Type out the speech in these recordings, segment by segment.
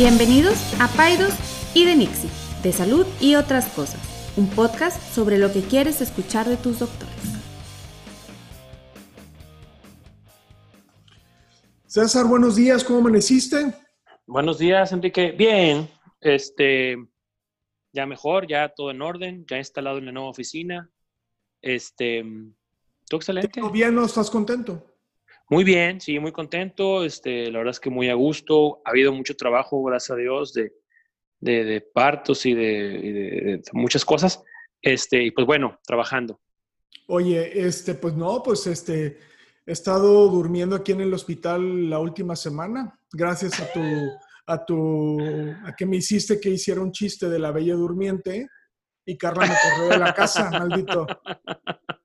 Bienvenidos a Paidos y de Nixie, de salud y otras cosas, un podcast sobre lo que quieres escuchar de tus doctores. César, buenos días, ¿cómo amaneciste? Buenos días, Enrique. Bien, este, ya mejor, ya todo en orden, ya instalado en la nueva oficina. Este, todo excelente. ¿Todo bien? ¿No estás contento? Muy bien, sí, muy contento. Este, la verdad es que muy a gusto. Ha habido mucho trabajo, gracias a Dios, de, de, partos y, de, muchas cosas. Este, y pues bueno, trabajando. Oye, este, pues no, pues este, he estado durmiendo aquí en el hospital la última semana, gracias a tu, a tu, a que me hiciste que hiciera un chiste de la bella durmiente y Carla me corrió de la casa, maldito.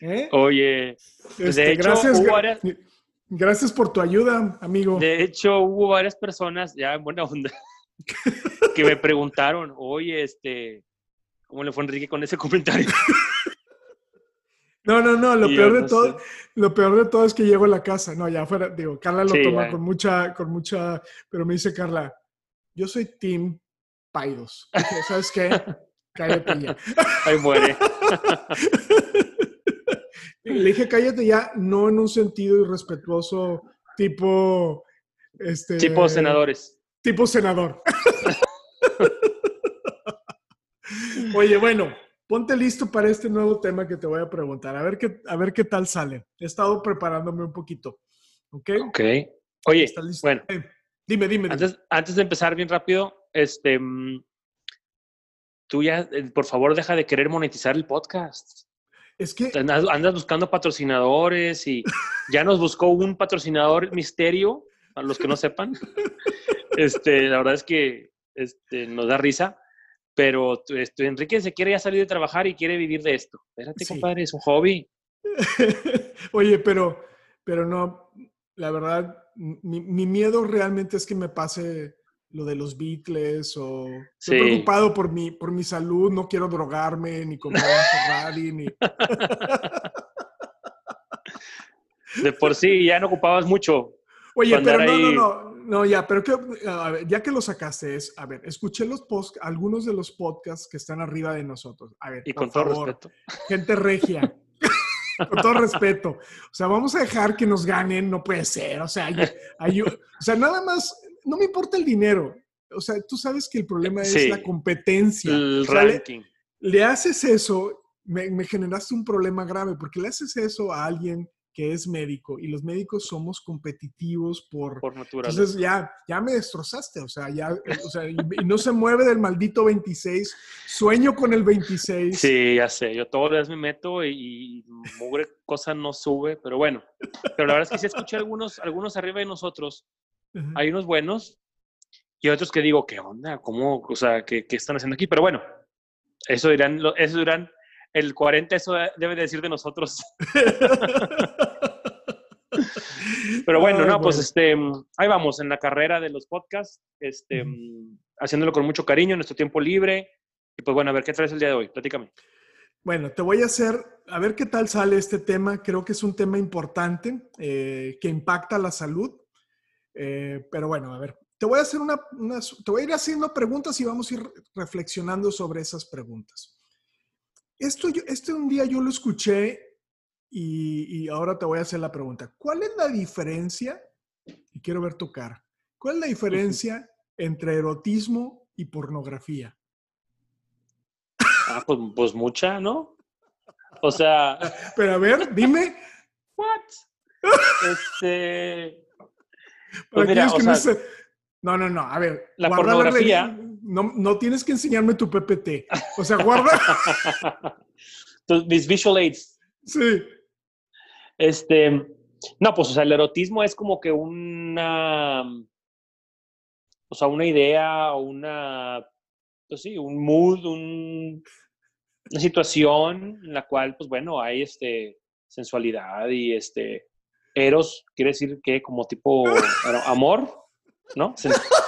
¿Eh? Oye, de este, hecho, gracias, gracias por tu ayuda, amigo. De hecho, hubo varias personas, ya en buena onda, que me preguntaron, oye, este, ¿cómo le fue Enrique con ese comentario? No, no, no, lo peor de todo, lo peor de todo es que llego a la casa. No, ya fuera, digo, Carla lo toma con mucha, con mucha, pero me dice Carla, yo soy Team Paidos. ¿Sabes qué? Cállate ya. Ahí muere. Le dije, cállate ya, no en un sentido irrespetuoso, tipo. Este, tipo senadores. Tipo senador. Oye, bueno, ponte listo para este nuevo tema que te voy a preguntar. A ver qué, a ver qué tal sale. He estado preparándome un poquito. ¿Ok? Ok. Oye, bueno. Eh, dime, dime, Antes, antes de empezar bien rápido, este. Mm, tú ya, eh, por favor, deja de querer monetizar el podcast. Es que andas, buscando patrocinadores y ya nos buscó un patrocinador misterio, a los que no sepan. Este, la verdad es que este, nos da risa, pero este, Enrique se quiere ya salir de trabajar y quiere vivir de esto. Espérate, compadre, es un hobby. Oye, pero, pero no, la verdad, mi, mi miedo realmente es que me pase lo de los Beatles o estoy preocupado por mi, por mi salud, no quiero drogarme ni comprar un Ferrari ni... De por sí ya no ocupabas mucho. Oye, pero no, no, no, no, ya, pero que, ya que lo sacaste es, a ver, escuché los post, algunos de los podcasts que están arriba de nosotros. A ver, y con todo respeto. Gente regia. con todo respeto. O sea, vamos a dejar que nos ganen, no puede ser. O sea, hay, o sea, nada más no me importa el dinero. O sea, tú sabes que el problema es la competencia. El ranking. Le, haces eso, me, generaste un problema grave, porque le haces eso a alguien que es médico y los médicos somos competitivos por, por naturaleza. Entonces ya, ya me destrozaste, o sea, ya, o sea, y, no se mueve del maldito 26, sueño con el 26. Sí, ya sé, yo todos los días me meto y, mugre cosa no sube, pero bueno, pero la verdad es que sí escuché algunos, algunos arriba de nosotros hay unos buenos y otros que digo, ¿qué onda? ¿Cómo? O sea, ¿qué, qué están haciendo aquí? Pero bueno, eso dirán, eso dirán, el 40 eso debe decir de nosotros. Pero bueno, no, pues este, ahí vamos, en la carrera de los podcasts, este, haciéndolo con mucho cariño en nuestro tiempo libre. Y pues bueno, a ver, ¿qué traes el día de hoy? Platícame. Bueno, te voy a hacer, a ver qué tal sale este tema. Creo que es un tema importante eh, que impacta la salud. Eh, pero bueno, a ver, te voy a hacer una, te voy a ir haciendo preguntas y vamos a ir reflexionando sobre esas preguntas. Esto, este un día yo lo escuché y, y, ahora te voy a hacer la pregunta. ¿Cuál es la diferencia? Y quiero ver tu cara. ¿Cuál es la diferencia entre erotismo y pornografía? Ah, pues, pues mucha, ¿no? O sea. Pero a ver, dime. What? Este. Pues no, no, no, a ver. La pornografía. no, no tienes que enseñarme tu PPT. O sea, guarda. mis visual aids. Sí. Este, no, pues, o sea, el erotismo es como que una, o sea, una idea, una, pues sí, un mood, un, una situación en la cual, pues bueno, hay este, sensualidad y este, Eros quiere decir que como tipo amor, ¿no?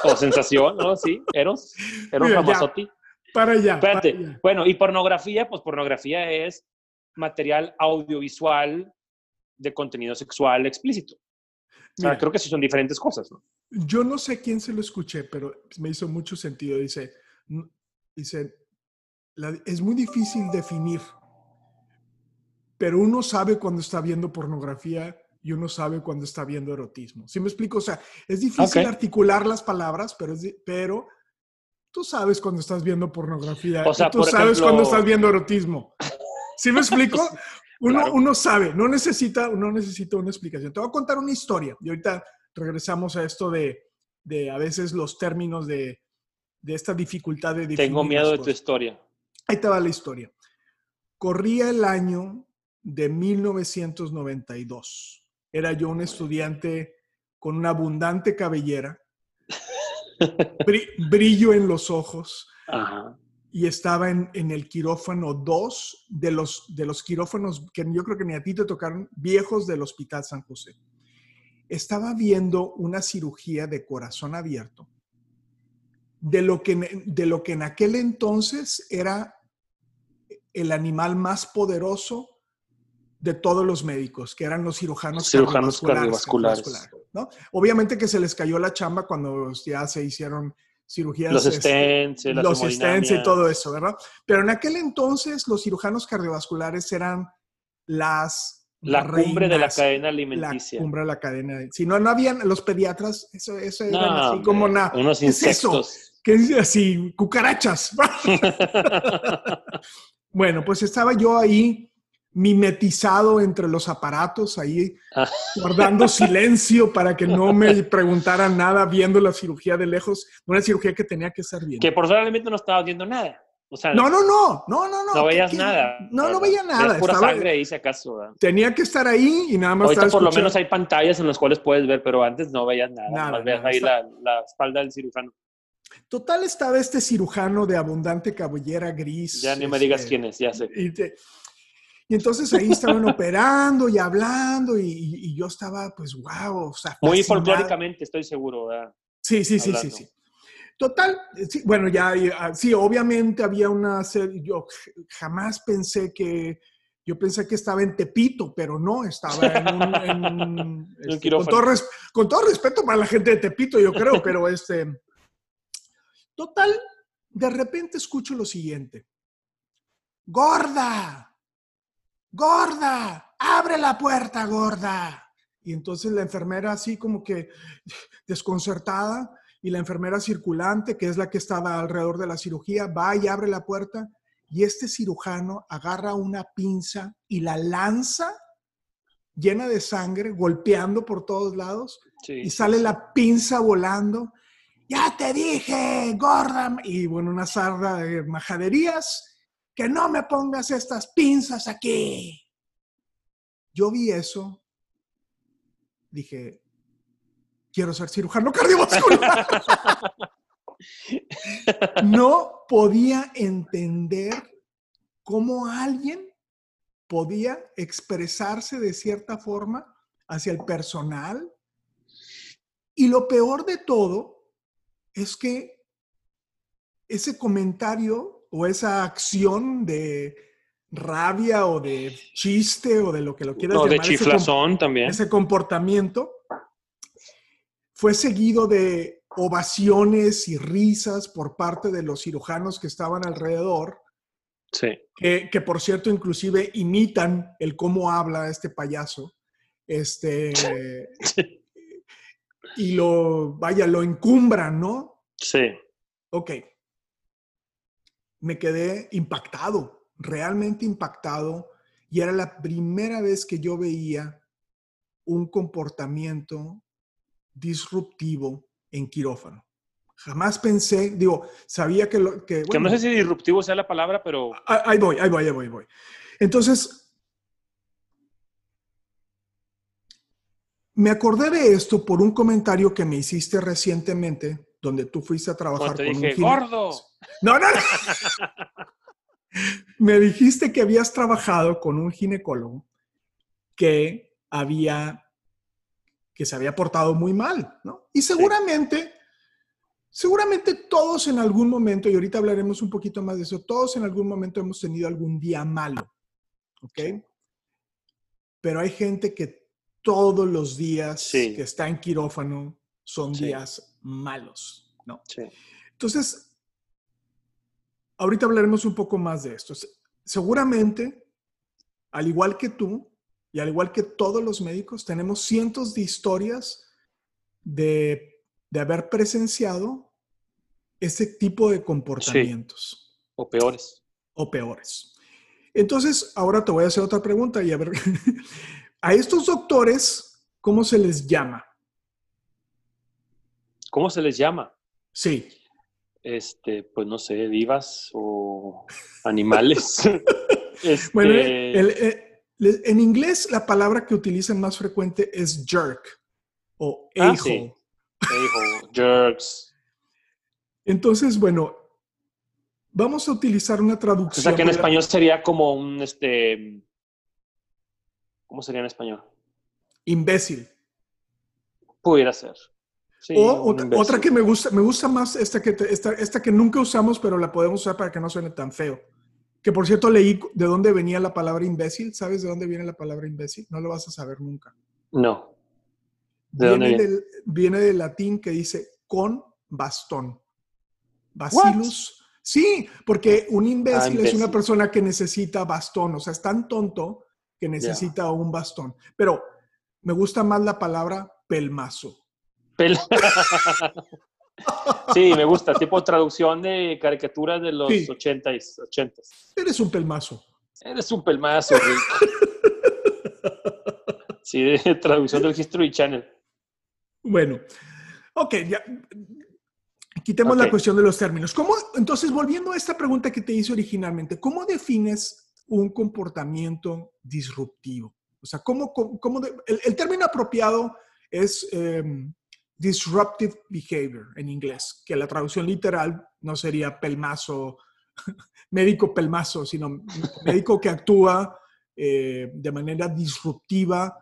o sensación, ¿no? Sí, Eros. Eros Ramazotti. Para allá. Espérate. Bueno, y pornografía, pues pornografía es material audiovisual de contenido sexual explícito. creo que sí son diferentes cosas, ¿no? Yo no sé quién se lo escuché, pero me hizo mucho sentido. Dice, dice, es muy difícil definir, pero uno sabe cuando está viendo pornografía y uno sabe cuando está viendo erotismo. ¿Sí me explico? O sea, es difícil articular las palabras, pero, pero tú sabes cuando estás viendo pornografía. O sea, tú sabes cuando estás viendo erotismo. ¿Sí me explico? Uno, uno sabe, no necesita, uno necesita una explicación. Te voy a contar una historia y ahorita regresamos a esto de, de a veces los términos de, de esta dificultad de Tengo miedo de tu historia. Ahí te va la historia. Corría el año de 1992. Era yo un estudiante con una abundante cabellera, brillo en los ojos, y estaba en, el quirófano 2 de los, de los quirófanos que yo creo que ni a ti te tocaron, viejos del Hospital San José. Estaba viendo una cirugía de corazón abierto de lo que, de lo que en aquel entonces era el animal más poderoso de todos los médicos, que eran los cirujanos, cirujanos cardiovasculares. ¿no? Obviamente que se les cayó la chamba cuando ya se hicieron cirugías. Los este, stents, los stents y todo eso, ¿verdad? Pero en aquel entonces los cirujanos cardiovasculares eran las la cumbre de la cadena alimenticia. La cumbre de la cadena. Si no, no habían los pediatras, eso, eso eran así como nada. Unos insectos. ¿Qué dice así? Cucarachas. bueno, pues estaba yo ahí mimetizado entre los aparatos, ahí ah. guardando silencio para que no me preguntaran nada viendo la cirugía de lejos, una cirugía que tenía que ser bien. Que probablemente no estaba viendo nada. no, no, no, no, no, no. No veías nada. No, no veía nada. Es pura sangre ahí, si acaso. Tenía que estar ahí y nada más. Ahorita por lo menos hay pantallas en las cuales puedes ver, pero antes no veías nada. nada, veías ahí la, la, espalda del cirujano. Total estaba este cirujano de abundante cabellera gris. Ya ni me digas este, quién es, ya sé. Y, entonces ahí estaban operando y hablando y, yo estaba, pues, wow. O sea, Muy folclóricamente, estoy seguro. ¿verdad? Sí, sí, sí, sí, sí. Total, bueno, ya, ah, sí, obviamente había una serie, yo jamás pensé que, yo pensé que estaba en Tepito, pero no, estaba en un... Este, con, todo con todo respeto para la gente de Tepito, yo creo, pero este Total, de repente escucho lo siguiente. Gorda, gorda, abre la puerta, gorda. Y entonces la enfermera así como que desconcertada y la enfermera circulante, que es la que estaba alrededor de la cirugía, va y abre la puerta y este cirujano agarra una pinza y la lanza llena de sangre, golpeando por todos lados, y sale la pinza volando. Ya te dije, gorda, y bueno, una sarda de majaderías, que no me pongas estas pinzas aquí. Yo vi eso, dije, quiero ser cirujano cardiovascular. no podía entender cómo alguien podía expresarse de cierta forma hacia el personal. Y lo peor de todo es que ese comentario o esa acción de rabia o de chiste o de lo que lo quieras llamar. de chiflazón también. Ese comportamiento fue seguido de ovaciones y risas por parte de los cirujanos que estaban alrededor. Sí. Que, que por cierto, inclusive imitan el cómo habla este payaso. Este. y lo, vaya, lo encumbran, ¿no? Sí. Ok. Me quedé impactado, realmente impactado, y era la primera vez que yo veía un comportamiento disruptivo en quirófano. Jamás pensé, digo, sabía que lo que... que no sé si disruptivo sea la palabra, pero... Ahí voy, ahí voy, ahí voy, ahí voy. Entonces, Me acordé de esto por un comentario que me hiciste recientemente, donde tú fuiste a trabajar con un gordo. No, no, no. me dijiste que habías trabajado con un ginecólogo que había que se había portado muy mal, ¿no? Y seguramente seguramente todos en algún momento y ahorita hablaremos un poquito más de eso, todos en algún momento hemos tenido algún día malo. ¿Ok? Pero hay gente que todos los días que está en quirófano son días malos, ¿no? Sí. Entonces, ahorita hablaremos un poco más de esto. Seguramente, al igual que tú, y al igual que todos los médicos, tenemos cientos de historias de, haber presenciado ese tipo de comportamientos. O peores. O peores. Entonces, ahora te voy a hacer otra pregunta y a ver, a estos doctores, ¿cómo se les llama? ¿Cómo se les llama? Sí. Este, pues no sé, vivas o animales. Bueno, este en inglés la palabra que utilizan más frecuente es jerk o ah, a jerks. Entonces, bueno, vamos a utilizar una traducción. O sea que en español sería como un, este, ¿cómo sería en español? Imbécil. Pudiera ser. O otra, que me gusta, me gusta más esta que, esta, esta que nunca usamos, pero la podemos usar para que no suene tan feo. Que por cierto leí de dónde venía la palabra imbécil. ¿Sabes de dónde viene la palabra imbécil? No lo vas a saber nunca. No. ¿De viene, dónde? Del, viene del latín que dice con bastón. Bacillus. Sí, porque un imbécil, es una persona que necesita bastón. O sea, es tan tonto que necesita un bastón. Pero me gusta más la palabra pelmazo. Sí, me gusta, tipo traducción de caricaturas de los sí. 80 Eres un pelmazo. Eres un pelmazo, Rick. sí, de traducción del History Channel. Bueno, ok, ya. Quitemos la cuestión de los términos. ¿Cómo, entonces, volviendo a esta pregunta que te hice originalmente, ¿cómo defines un comportamiento disruptivo? O sea, ¿cómo, cómo el, término apropiado es em, disruptive behavior en inglés, que la traducción literal no sería pelmazo, médico pelmazo, sino médico que actúa eh, de manera disruptiva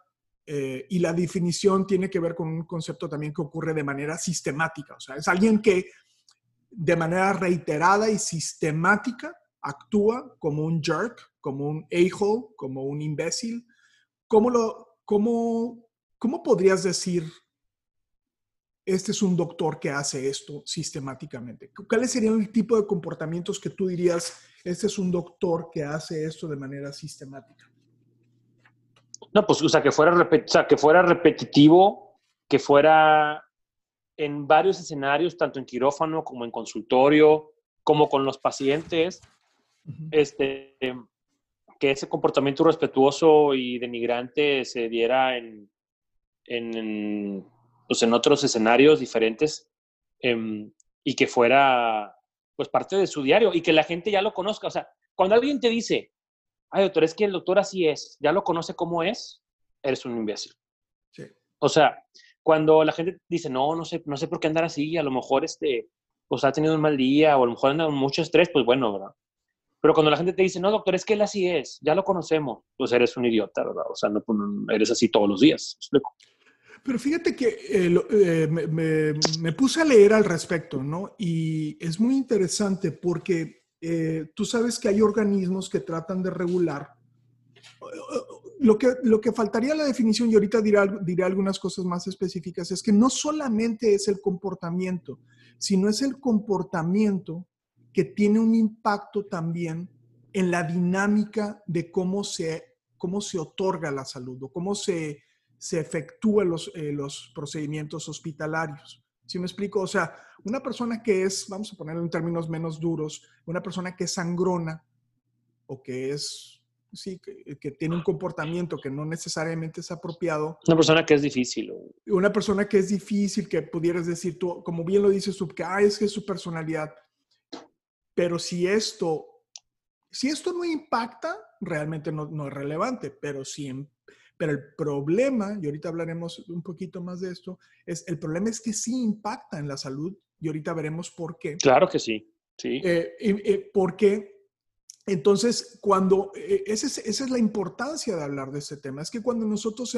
eh, y la definición tiene que ver con un concepto también que ocurre de manera sistemática, o sea, es alguien que de manera reiterada y sistemática actúa como un jerk, como un a-hole, como un imbécil. ¿Cómo, lo, cómo, ¿Cómo podrías decir este es un doctor que hace esto sistemáticamente? ¿Cuáles serían el tipo de comportamientos que tú dirías, este es un doctor que hace esto de manera sistemática? No, pues, o sea, que fuera, que fuera repetitivo, que fuera en varios escenarios, tanto en quirófano como en consultorio, como con los pacientes, este, que ese comportamiento respetuoso y denigrante se diera en, en pues, en otros escenarios diferentes em, y que fuera pues parte de su diario y que la gente ya lo conozca. O sea, cuando alguien te dice, ay doctor, es que el doctor así es, ya lo conoce como es, eres un imbécil. Sí. O sea, cuando la gente dice, no, no sé, no sé por qué andar así, a lo mejor este, pues ha tenido un mal día o a lo mejor anda con mucho estrés, pues bueno, ¿verdad? Pero cuando la gente te dice, no, doctor, es que él así es, ya lo conocemos, pues eres un idiota, ¿verdad? O sea, no, pues, eres así todos los días. Pero fíjate que eh, eh, me, puse a leer al respecto, ¿no? Y es muy interesante porque eh, tú sabes que hay organismos que tratan de regular. Lo que, lo que faltaría la definición, y ahorita diré, diré algunas cosas más específicas, es que no solamente es el comportamiento, sino es el comportamiento que tiene un impacto también en la dinámica de cómo se, cómo se otorga la salud o cómo se, se efectúan los, eh, los procedimientos hospitalarios. ¿Sí me explico? O sea, una persona que es, vamos a ponerlo en términos menos duros, una persona que es sangrona o que es, sí, que, tiene un comportamiento que no necesariamente es apropiado. Una persona que es difícil. Una persona que es difícil, que pudieras decir tú, como bien lo dices tú, que es que es su personalidad. Pero si esto, si esto no impacta, realmente no, no es relevante, pero si pero el problema, y ahorita hablaremos un poquito más de esto, es el problema es que sí impacta en la salud y ahorita veremos por qué. Claro que sí, sí. Eh, eh, porque entonces cuando, eh, esa, es, esa, es, la importancia de hablar de este tema, es que cuando nosotros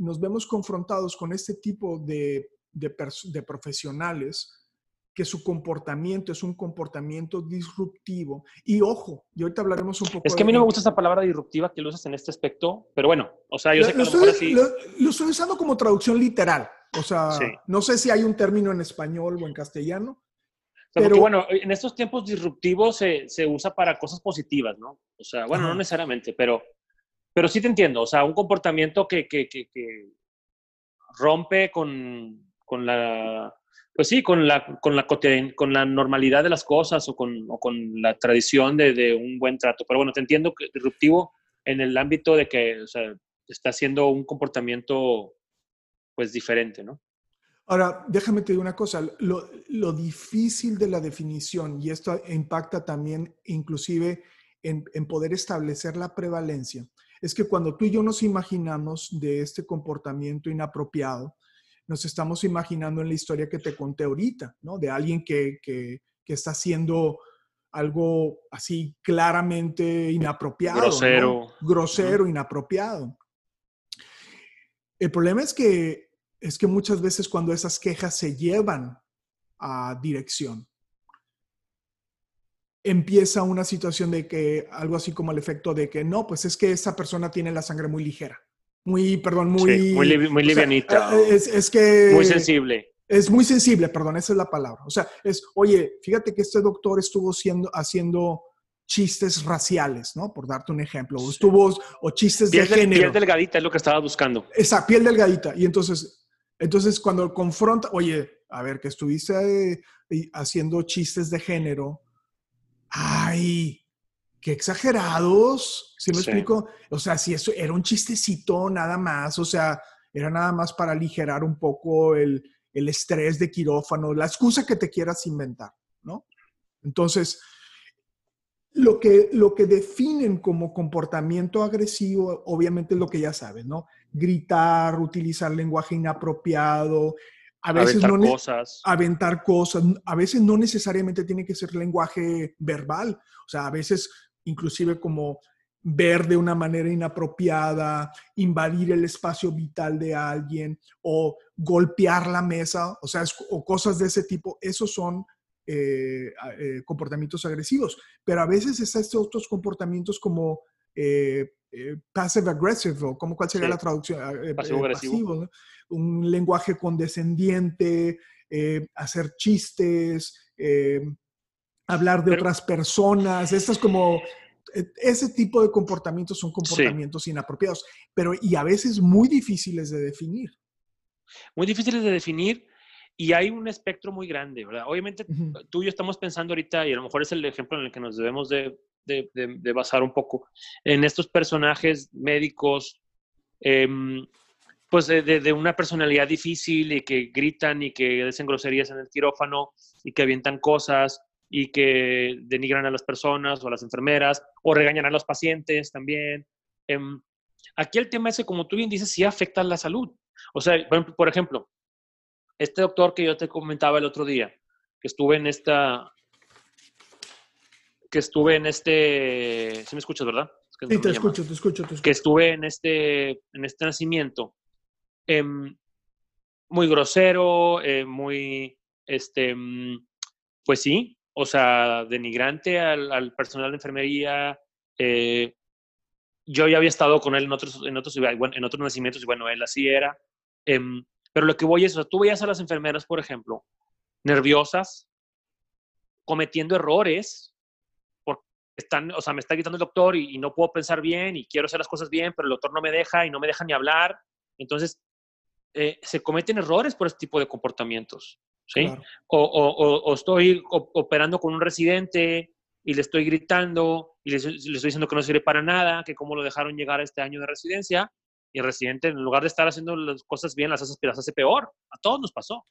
nos vemos confrontados con este tipo de, de, de profesionales, que su comportamiento es un comportamiento disruptivo. Y ojo, y ahorita hablaremos un poco. Es que a mí no me gusta esa palabra disruptiva que lo usas en este aspecto, pero bueno, o sea, yo sé que lo, a lo mejor así... lo, lo, estoy usando como traducción literal. O sea, sí. no sé si hay un término en español o en castellano. Pero, porque, bueno, en estos tiempos disruptivos se, se, usa para cosas positivas, ¿no? O sea, bueno, Ajá. no necesariamente, pero, pero sí te entiendo. O sea, un comportamiento que, que, que, que rompe con, con la pues sí, con la, con la, con la normalidad de las cosas o con, o con la tradición de, de, un buen trato. Pero bueno, te entiendo que disruptivo en el ámbito de que o sea, está haciendo un comportamiento pues diferente, ¿no? Ahora, déjame te digo una cosa, lo, lo, difícil de la definición, y esto impacta también inclusive en, en poder establecer la prevalencia, es que cuando tú y yo nos imaginamos de este comportamiento inapropiado, nos estamos imaginando en la historia que te conté ahorita, ¿no? De alguien que, que, que está haciendo algo así claramente inapropiado. Grosero. ¿no? Grosero, uh -huh. inapropiado. El problema es que, es que muchas veces cuando esas quejas se llevan a dirección, empieza una situación de que algo así como el efecto de que no, pues es que esa persona tiene la sangre muy ligera muy, perdón, muy... Sí, muy, li muy livianita. Sea, es, es, que... Muy sensible. Es muy sensible, perdón, esa es la palabra. O sea, es, oye, fíjate que este doctor estuvo siendo, haciendo chistes raciales, ¿no? Por darte un ejemplo. O estuvo, o chistes piel de género. Piel delgadita es lo que estaba buscando. Esa, piel delgadita. Y entonces, entonces cuando confronta, oye, a ver, que estuviste eh, haciendo chistes de género, ay, qué exagerados, ¿sí me sí. explico? O sea, si eso era un chistecito nada más, o sea, era nada más para aligerar un poco el, el estrés de quirófano, la excusa que te quieras inventar, ¿no? Entonces, lo que, lo que definen como comportamiento agresivo, obviamente es lo que ya sabes, ¿no? Gritar, utilizar lenguaje inapropiado, a veces aventar no cosas. aventar cosas, a veces no necesariamente tiene que ser lenguaje verbal, o sea, a veces inclusive como ver de una manera inapropiada, invadir el espacio vital de alguien o golpear la mesa, o sea, es, o cosas de ese tipo, esos son eh, eh, comportamientos agresivos. Pero a veces están estos otros comportamientos como eh, passive aggressive, o como, ¿cuál sería sí. la traducción? Pasivo agresivo. Pasivo, ¿no? Un lenguaje condescendiente, hacer chistes, hablar de Pero, otras personas, estas como ese tipo de comportamientos son comportamientos sí. inapropiados, pero y a veces muy difíciles de definir. Muy difíciles de definir y hay un espectro muy grande, ¿verdad? Obviamente uh -huh. tú y yo estamos pensando ahorita, y a lo mejor es el ejemplo en el que nos debemos de, de, de, de basar un poco, en estos personajes médicos, eh, pues de, una personalidad difícil y que gritan y que dicen groserías en el quirófano y que avientan cosas y que denigran a las personas o a las enfermeras o regañan a los pacientes también. Eh, aquí el tema es que, como tú bien dices, sí afecta a la salud. O sea, por ejemplo, este doctor que yo te comentaba el otro día, que estuve en esta, que estuve en este, ¿sí me escuchas, verdad? Es que sí, no te, escucho, te escucho, te escucho. Que estuve en este, en este nacimiento. Eh, muy grosero, eh, muy, este, pues sí, o sea, denigrante al, al personal de enfermería. Eh, yo ya había estado con él en otros, en otros, en otros nacimientos y bueno, él así era. Eh, pero lo que voy es, o sea, tú veías a las enfermeras, por ejemplo, nerviosas, cometiendo errores, porque están, o sea, me está gritando el doctor y, y, no puedo pensar bien y quiero hacer las cosas bien, pero el doctor no me deja y no me deja ni hablar. Entonces, eh, se cometen errores por este tipo de comportamientos. ¿Sí? Claro. O, o, o, estoy operando con un residente y le estoy gritando y le, le, estoy diciendo que no sirve para nada, que cómo lo dejaron llegar a este año de residencia, y el residente, en lugar de estar haciendo las cosas bien, las hace, las hace peor. A todos nos pasó.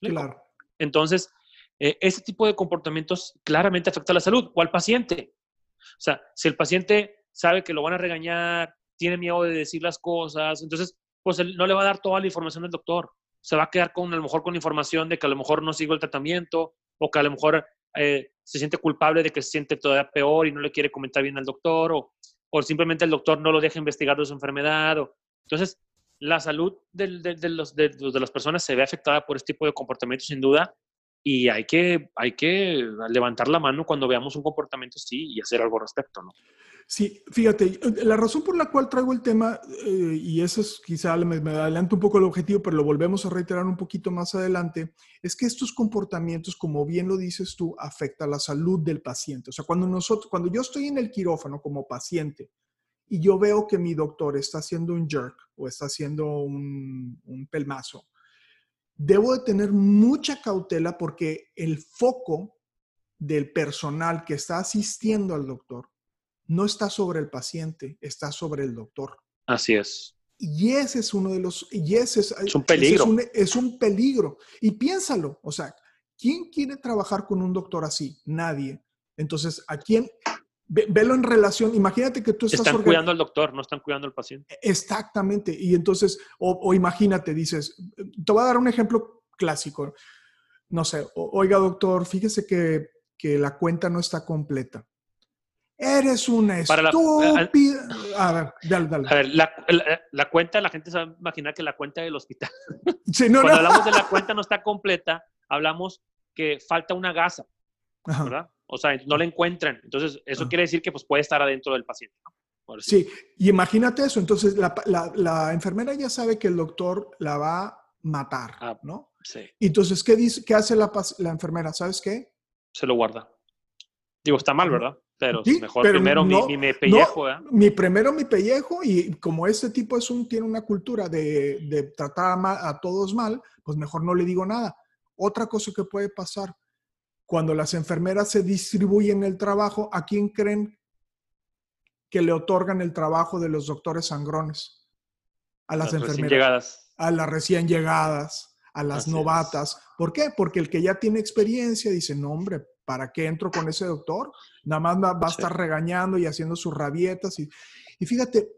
Claro. Entonces, eh, ese tipo de comportamientos claramente afecta a la salud o al paciente. O sea, si el paciente sabe que lo van a regañar, tiene miedo de decir las cosas, entonces, pues él no le va a dar toda la información del doctor se va a quedar con a lo mejor con información de que a lo mejor no sigo el tratamiento o que a lo mejor eh, se siente culpable de que se siente todavía peor y no le quiere comentar bien al doctor o, o simplemente el doctor no lo deja investigar de su enfermedad. O, entonces, la salud de, de, de, los, de, las personas se ve afectada por este tipo de comportamientos sin duda y hay que, hay que levantar la mano cuando veamos un comportamiento así y hacer algo al respecto, ¿no? Sí, fíjate, la razón por la cual traigo el tema, eh, y eso es quizá me, me adelanto un poco el objetivo, pero lo volvemos a reiterar un poquito más adelante, es que estos comportamientos, como bien lo dices tú, afectan la salud del paciente. O sea, cuando nosotros, cuando yo estoy en el quirófano como paciente y yo veo que mi doctor está haciendo un jerk o está haciendo un, un pelmazo, debo de tener mucha cautela porque el foco del personal que está asistiendo al doctor no está sobre el paciente, está sobre el doctor. Así es. Y ese es uno de los, y ese es, es un peligro. Es un, es un, peligro. Y piénsalo, o sea, ¿quién quiere trabajar con un doctor así? Nadie. Entonces, ¿a quién? Ve, velo en relación, imagínate que tú estás... Están cuidando al doctor, no están cuidando al paciente. Exactamente. Y entonces, o, o, imagínate, dices, te voy a dar un ejemplo clásico. No sé, oiga doctor, fíjese que, que la cuenta no está completa. Eres una estúpida. a ver, dale, dale. A ver, la, la, la, cuenta, la gente se va a imaginar que la cuenta del hospital. Sí, no, Cuando no. hablamos de la cuenta no está completa, hablamos que falta una gasa, Ajá. ¿verdad? O sea, no la encuentran. Entonces, eso Ajá. quiere decir que pues, puede estar adentro del paciente. ¿no? Sí, y imagínate eso. Entonces, la, la, la, enfermera ya sabe que el doctor la va a matar, ah, ¿no? Sí. Entonces, ¿qué, dice, qué hace la, la enfermera? ¿Sabes qué? Se lo guarda. Digo, está mal, ¿verdad? Pero sí, mejor pero primero no, mi, mi, pellejo. No, ¿eh? Mi primero mi pellejo y como este tipo es un, tiene una cultura de, de tratar a, mal, a, todos mal, pues mejor no le digo nada. Otra cosa que puede pasar, cuando las enfermeras se distribuyen el trabajo, ¿a quién creen que le otorgan el trabajo de los doctores sangrones? A las, las enfermeras. Llegadas. A las recién llegadas, a las Así novatas. Es. ¿Por qué? Porque el que ya tiene experiencia dice, no hombre, ¿para qué entro con ese doctor? Nada más va a estar regañando y haciendo sus rabietas. Y, y, fíjate,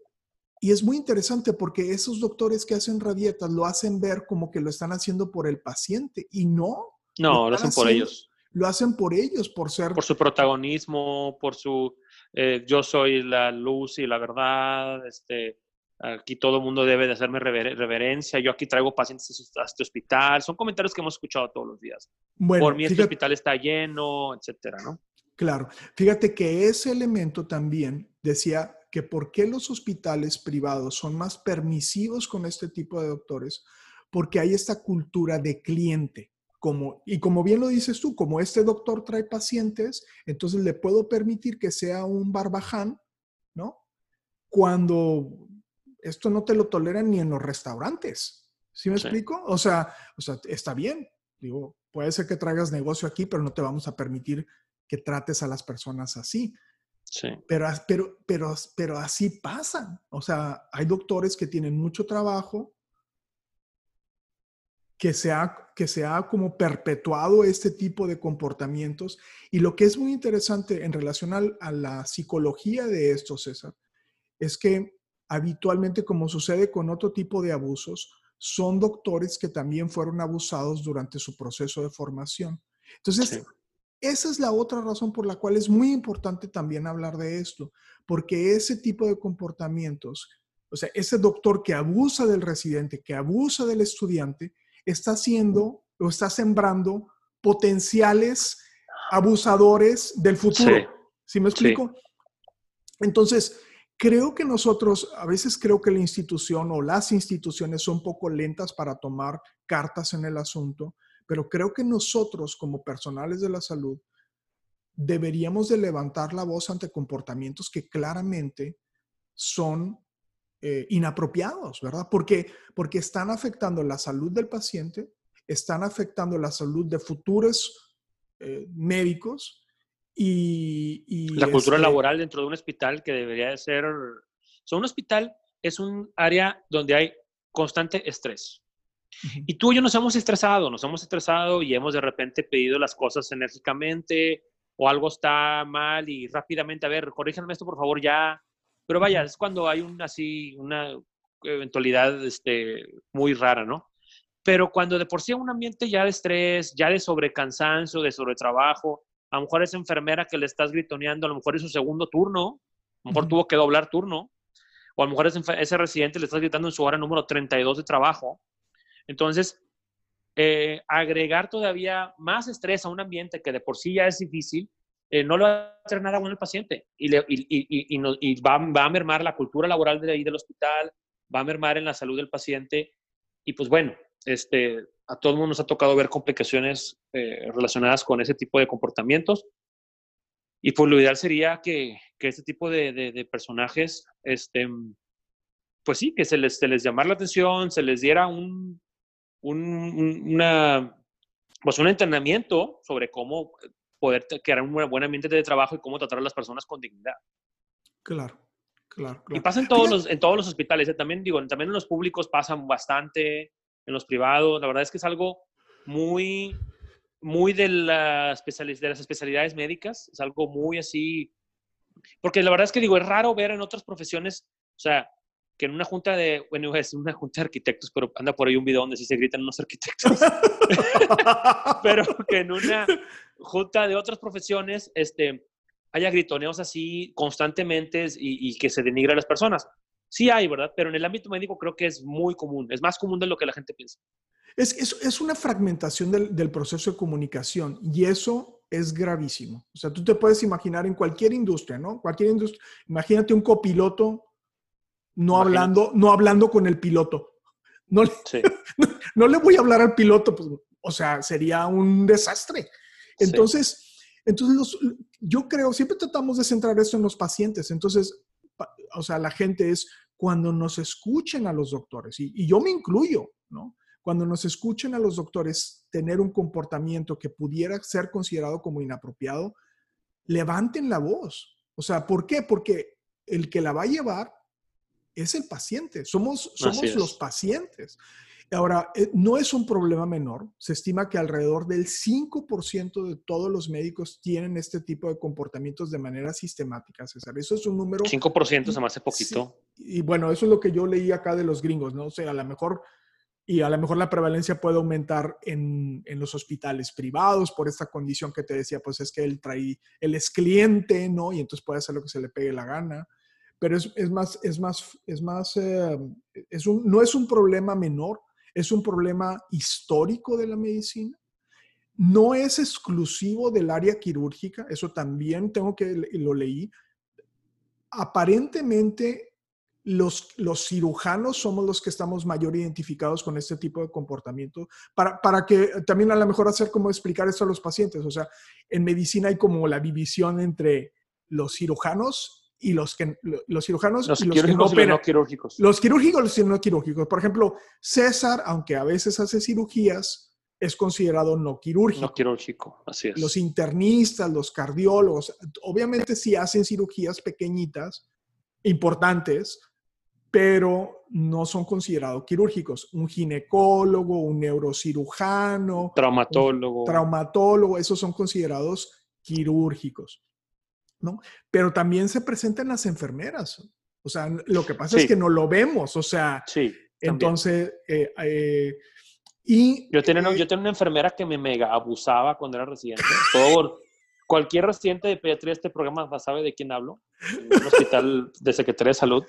y es muy interesante porque esos doctores que hacen rabietas lo hacen ver como que lo están haciendo por el paciente y no. No, lo, lo hacen haciendo, por ellos. Lo hacen por ellos, por ser... Por su protagonismo, por su... Eh, yo soy la luz y la verdad, este, aquí todo el mundo debe de hacerme rever reverencia, yo aquí traigo pacientes a este hospital, son comentarios que hemos escuchado todos los días. Bueno, Por mí este hospital está lleno, etcétera, ¿no? Claro, fíjate que ese elemento también decía que por qué los hospitales privados son más permisivos con este tipo de doctores, porque hay esta cultura de cliente. Como, y como bien lo dices tú, como este doctor trae pacientes, entonces le puedo permitir que sea un barbaján, ¿no? Cuando esto no te lo toleran ni en los restaurantes. ¿Sí me sí. explico? O sea, o sea, está bien. Digo, puede ser que traigas negocio aquí, pero no te vamos a permitir que trates a las personas así. Sí. Pero, pero, pero, pero así pasan. O sea, hay doctores que tienen mucho trabajo, que se, ha, que se ha como perpetuado este tipo de comportamientos. Y lo que es muy interesante en relación al, a la psicología de esto, César, es que habitualmente, como sucede con otro tipo de abusos, son doctores que también fueron abusados durante su proceso de formación. Entonces, sí. esa es la otra razón por la cual es muy importante también hablar de esto, porque ese tipo de comportamientos, o sea, ese doctor que abusa del residente, que abusa del estudiante, está haciendo o está sembrando potenciales abusadores del futuro. Sí, ¿Sí me explico? Sí. Entonces, creo que nosotros, a veces creo que la institución o las instituciones son poco lentas para tomar cartas en el asunto, pero creo que nosotros como personales de la salud deberíamos de levantar la voz ante comportamientos que claramente son eh, inapropiados, ¿verdad? Porque, porque están afectando la salud del paciente, están afectando la salud de futuros eh, médicos y, y, la cultura este, laboral dentro de un hospital que debería de ser, o sea, un hospital es un área donde hay constante estrés. Y tú y yo nos hemos estresado, nos hemos estresado y hemos de repente pedido las cosas enérgicamente o algo está mal y rápidamente, a ver, corríjanme esto por favor ya. Pero vaya, es cuando hay un, así, una eventualidad este, muy rara, ¿no? Pero cuando de por sí hay un ambiente ya de estrés, ya de sobrecansancio, de sobretrabajo, a lo mejor esa enfermera que le estás gritoneando, a lo mejor es su segundo turno, a lo mejor uh -huh. tuvo que doblar turno, o a lo mejor ese, ese, residente le estás gritando en su hora número 32 de trabajo. Entonces, eh, agregar todavía más estrés a un ambiente que de por sí ya es difícil, eh, no le va a hacer nada bueno al paciente y, le, y, y, y va, va, a mermar la cultura laboral de ahí del hospital, va a mermar en la salud del paciente y pues bueno, este, a todo el mundo nos ha tocado ver complicaciones eh, relacionadas con ese tipo de comportamientos y pues lo ideal sería que, que este tipo de, de, de, personajes, este, pues sí, que se les, se les llamara la atención, se les diera un, un, una, pues un entrenamiento sobre cómo poder crear un buen ambiente de trabajo y cómo tratar a las personas con dignidad. Claro, claro. claro. Y pasa en todos, los, en todos los hospitales, ¿eh? también digo, también en los públicos pasan bastante, en los privados, la verdad es que es algo muy, muy de, la de las especialidades médicas, es algo muy así, porque la verdad es que digo, es raro ver en otras profesiones, o sea, que en una junta de, bueno, es una junta de arquitectos, pero anda por ahí un video donde sí se gritan unos arquitectos, pero que en una junta de otras profesiones este, haya gritoneos así constantemente y, y, que se denigre a las personas. Sí hay, ¿verdad? Pero en el ámbito médico creo que es muy común, es más común de lo que la gente piensa. Es, es, es una fragmentación del, del proceso de comunicación y eso es gravísimo. O sea, tú te puedes imaginar en cualquier industria, ¿no? Cualquier industria. Imagínate un copiloto no hablando, no hablando con el piloto. No le, sí. no, no, le voy a hablar al piloto, pues, o sea, sería un desastre. Entonces, sí. entonces los, yo creo, siempre tratamos de centrar esto en los pacientes. Entonces, o sea, la gente es cuando nos escuchen a los doctores, y, y yo me incluyo, ¿no? Cuando nos escuchen a los doctores tener un comportamiento que pudiera ser considerado como inapropiado, levanten la voz. O sea, ¿por qué? Porque el que la va a llevar es el paciente, somos, somos los pacientes. Ahora, eh, no es un problema menor. Se estima que alrededor del 5% de todos los médicos tienen este tipo de comportamientos de manera sistemática, César. Eso es un número... 5% se me hace poquito. Sí, y bueno, eso es lo que yo leí acá de los gringos, ¿no? O sea, a lo mejor... Y a lo mejor la prevalencia puede aumentar en, en, los hospitales privados por esta condición que te decía, pues es que él trae, él es cliente, ¿no? Y entonces puede hacer lo que se le pegue la gana pero es, es, más, es más, es más, eh, es un, no es un problema menor, es un problema histórico de la medicina. No es exclusivo del área quirúrgica, eso también tengo que, lo leí. Aparentemente, los, los cirujanos somos los que estamos mayor identificados con este tipo de comportamiento, para, para que también a lo mejor hacer como explicar esto a los pacientes. O sea, en medicina hay como la división entre los cirujanos y los, que, los cirujanos los y los que no operan. Los no quirúrgicos. Los quirúrgicos los no quirúrgicos. Por ejemplo, César, aunque a veces hace cirugías, es considerado no quirúrgico. No quirúrgico, así es. Los internistas, los cardiólogos, obviamente sí hacen cirugías pequeñitas, importantes, pero no son considerados quirúrgicos. Un ginecólogo, un neurocirujano, traumatólogo. Un traumatólogo, esos son considerados quirúrgicos. ¿No? Pero también se presentan las enfermeras. O sea, lo que pasa sí. es que no lo vemos, o sea, sí, entonces, eh, eh, y... Yo tenía, eh, yo tenía una enfermera que me mega abusaba cuando era residente. Todo, cualquier residente de pediatría de este programa sabe de quién hablo, en un hospital de Secretaría de Salud.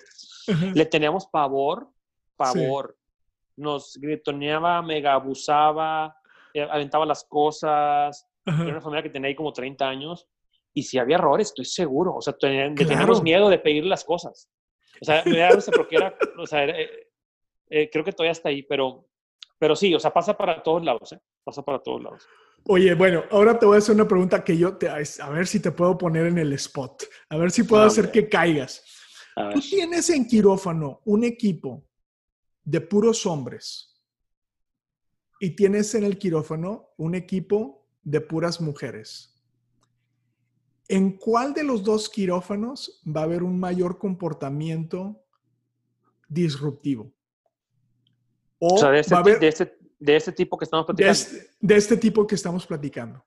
-huh. Le teníamos pavor, pavor. Sí. Nos gritoneaba, mega abusaba, aventaba las cosas. -huh. Era una enfermera que tenía ahí como 30 años y si había errores, estoy seguro. O sea, ten, claro. teníamos miedo de pedir las cosas. O sea, me da porque era, o sea, eh, eh, creo que todavía está ahí, pero, pero sí, o sea, pasa para todos lados, ¿eh? Pasa para todos lados. Oye, bueno, ahora te voy a hacer una pregunta que yo te, a ver si te puedo poner en el spot, a ver si puedo no, hacer que caigas. Tú tienes en quirófano un equipo de puros hombres y tienes en el quirófano un equipo de puras mujeres. ¿En cuál de los dos quirófanos va a haber un mayor comportamiento disruptivo? O, o sea, de este, haber, de, este, de este, tipo que estamos platicando. De este, de este, tipo que estamos platicando.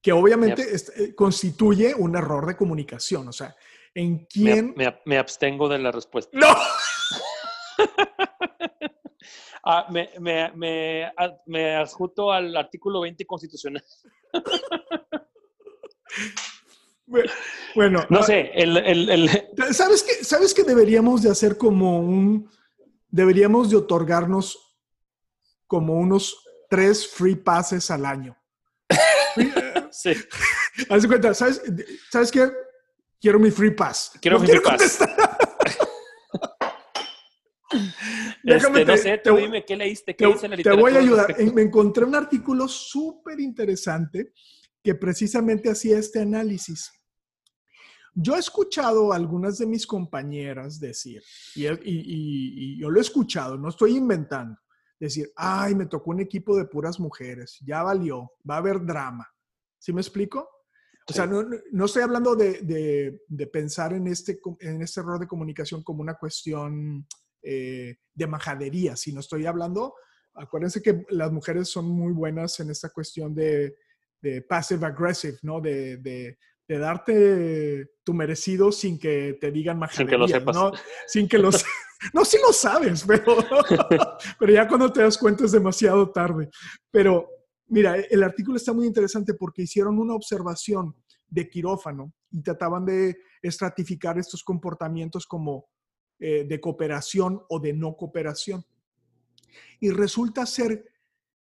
Que obviamente es, constituye un error de comunicación. O sea, ¿en quién? Me, me, me abstengo de la respuesta. ¡No! ah, me, adjunto al artículo 20 constitucional. Bueno, no sé, el, el, el... ¿Sabes, que, ¿sabes que deberíamos de hacer como un, deberíamos de otorgarnos como unos tres free passes al año. sí. Haz cuenta, ¿sabes, ¿sabes qué? Quiero mi free pass. Quiero No mi free pass. Déjame Este, no te- sé, te- tú dime, ¿qué leíste? ¿Qué Te, dice la te voy a literatura ayudar. Me encontré un artículo súper interesante que precisamente hacía este análisis. Yo he escuchado a algunas de mis compañeras decir, y, y- y- y yo lo he escuchado, no estoy inventando, decir, ay, me tocó un equipo de puras mujeres, ya valió, va a haber drama. ¿Sí me explico? O sea, no, no- estoy hablando de, de- de pensar en este, en este error de comunicación como una cuestión eh, de majadería, sino estoy hablando, acuérdense que las mujeres son muy buenas en esta cuestión de, de passive aggressive, ¿no? De, de- de darte tu merecido sin que te digan Sin majadería, que lo sepas. ¿no? Sin que lo se- No, sí lo sabes, pero, pero ya cuando te das cuenta es demasiado tarde. Pero mira, el artículo está muy interesante porque hicieron una observación de quirófano y trataban de estratificar estos comportamientos como eh, de cooperación o de no cooperación. Y resulta ser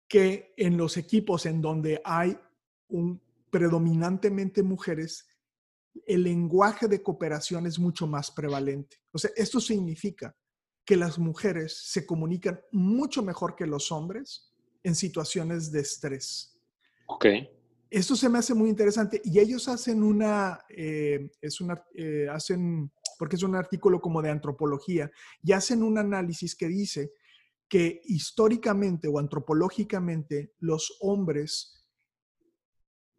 que en los equipos en donde hay un predominantemente mujeres, el lenguaje de cooperación es mucho más prevalente. O sea, esto significa que las mujeres se comunican mucho mejor que los hombres en situaciones de estrés. Ok. Esto se me hace muy interesante y ellos hacen una, eh, es una, eh, hacen, porque es un artículo como de antropología, y hacen un análisis que dice que históricamente o antropológicamente los hombres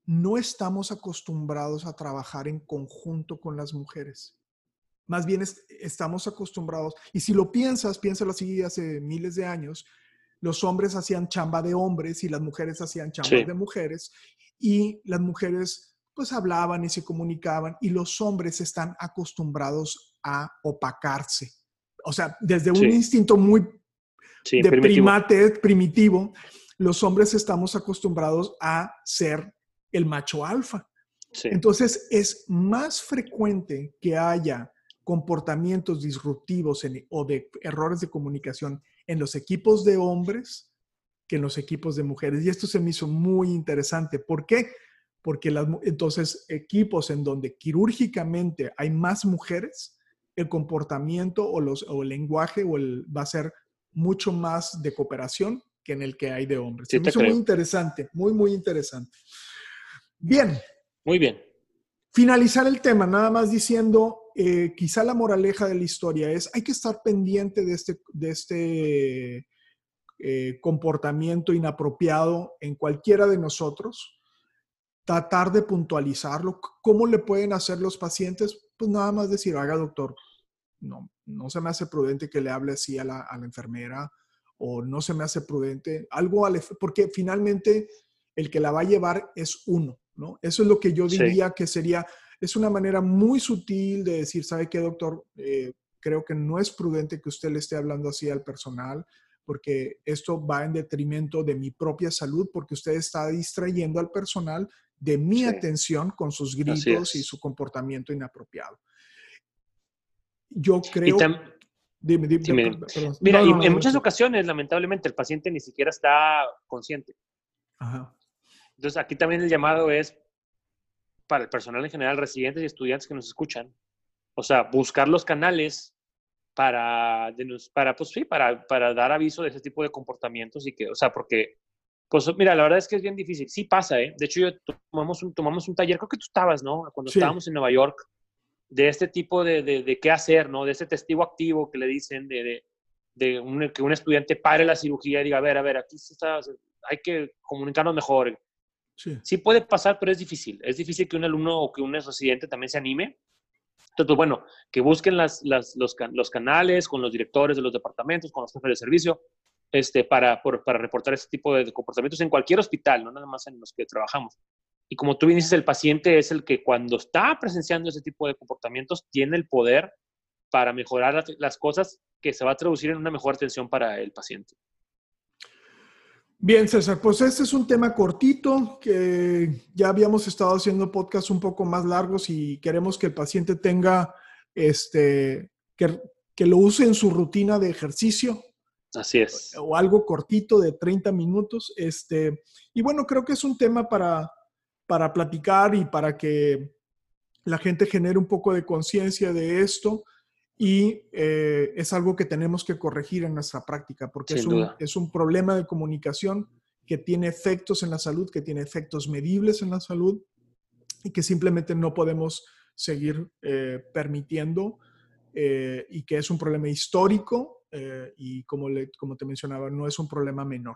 no estamos acostumbrados a trabajar en conjunto con las mujeres. Más bien es- estamos acostumbrados, y si lo piensas, piénsalo así hace miles de años, los hombres hacían chamba de hombres y las mujeres hacían chamba Sí. de mujeres, y las mujeres pues hablaban y se comunicaban, y los hombres están acostumbrados a opacarse. O sea, desde un Sí. instinto muy Sí, de primitivo. primate primitivo, los hombres estamos acostumbrados a ser el macho alfa. Sí. Entonces, es más frecuente que haya comportamientos disruptivos en- o de errores de comunicación en los equipos de hombres que en los equipos de mujeres. Y esto se me hizo muy interesante. ¿Por qué? Porque las, entonces equipos en donde quirúrgicamente hay más mujeres, el comportamiento o, los, o el lenguaje o el, va a ser mucho más de cooperación que en el que hay de hombres. Sí se me hizo muy interesante, muy, muy interesante. Bien, Muy bien. finalizar el tema, nada más diciendo, eh, quizá la moraleja de la historia es, hay que estar pendiente de este, de este eh, comportamiento inapropiado en cualquiera de nosotros, tratar de puntualizarlo. ¿Cómo le pueden hacer los pacientes? Pues nada más decir, haga doctor, no, no se me hace prudente que le hable así a la, a la enfermera o no se me hace prudente, algo al porque finalmente el que la va a llevar es uno, ¿no? Eso es lo que yo Sí. diría que sería, es una manera muy sutil de decir, ¿sabe qué, doctor? Eh, creo que no es prudente que usted le esté hablando así al personal, porque esto va en detrimento de mi propia salud, porque usted está distrayendo al personal de mi Sí. atención con sus gritos y su comportamiento inapropiado. Yo creo... Dime, dime, perdón. Mira, No, y no, no, en muchas ocasiones, lamentablemente, el paciente ni siquiera está consciente. Ajá. Entonces, aquí también el llamado es para el personal en general, residentes y estudiantes que nos escuchan. O sea, buscar los canales para, para pues sí, para, para dar aviso de ese tipo de comportamientos y que, o sea, porque, pues mira, la verdad es que es bien difícil. Sí pasa, ¿eh? De hecho, yo tomamos un, tomamos un taller, creo que tú estabas, ¿no? Cuando Sí. estábamos en Nueva York, de este tipo de, de, de qué hacer, ¿no? De ese testigo activo que le dicen de, de, de un, que un estudiante pare la cirugía y diga, a ver, a ver, aquí está, hay que comunicarnos mejor. Sí. Puede pasar, pero es difícil. Es difícil que un alumno o que un residente también se anime. Entonces, bueno, que busquen las, los, can- los canales con los directores de los departamentos, con los jefes de servicio, este, para, por- para reportar este tipo de comportamientos en cualquier hospital, no nada más en los que trabajamos. Y como tú bien dices, el paciente es el que cuando está presenciando ese tipo de comportamientos tiene el poder para mejorar las cosas que se va a traducir en una mejor atención para el paciente. Bien, César, pues este es un tema cortito que ya habíamos estado haciendo podcasts un poco más largos y queremos que el paciente tenga, este, que, que lo use en su rutina de ejercicio, Así es. O algo cortito de 30 minutos. Este, y bueno, creo que es un tema para, para platicar y para que la gente genere un poco de conciencia de esto y eh, es algo que tenemos que corregir en nuestra práctica porque es un, es un, problema de comunicación que tiene efectos en la salud, que tiene efectos medibles en la salud y que simplemente no podemos seguir eh, permitiendo eh, y que es un problema histórico y como, le, como te mencionaba, no es un problema menor.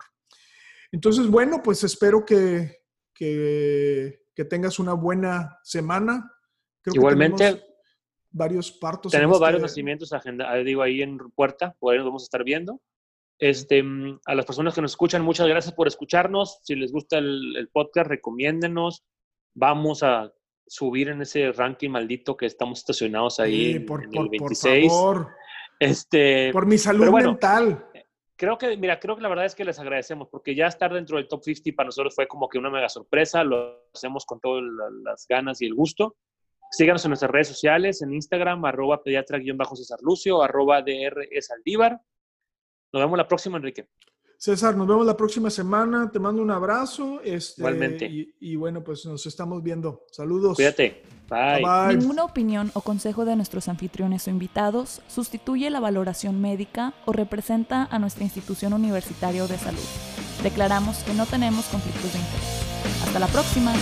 Entonces, bueno, pues espero que, que, que tengas una buena semana. Igualmente varios partos. Tenemos varios este nacimientos agenda, ah, digo, ahí en puerta, por ahí nos vamos a estar viendo. Este, a las personas que nos escuchan, muchas gracias por escucharnos. Si les gusta el, podcast, recomiéndenos. Vamos a subir en ese ranking maldito que estamos estacionados ahí por, en, el 26. Por favor. Este, por mi salud mental. Creo que, mira, creo que la verdad es que les agradecemos porque ya estar dentro del top 50 para nosotros fue como que una mega sorpresa. Lo hacemos con todas las ganas y el gusto. Síganos en nuestras redes sociales, en Instagram, arroba pediatra-cesar Lucio, arroba Saldívar. Nos vemos la próxima, Enrique. César, nos vemos la próxima semana. Te mando un abrazo. Este, Igualmente. Y, bueno, pues nos estamos viendo. Saludos. Cuídate. Bye. Ninguna opinión o consejo de nuestros anfitriones o invitados sustituye la valoración médica o representa a nuestra institución universitaria de salud. Declaramos que no tenemos conflictos de interés. Hasta la próxima.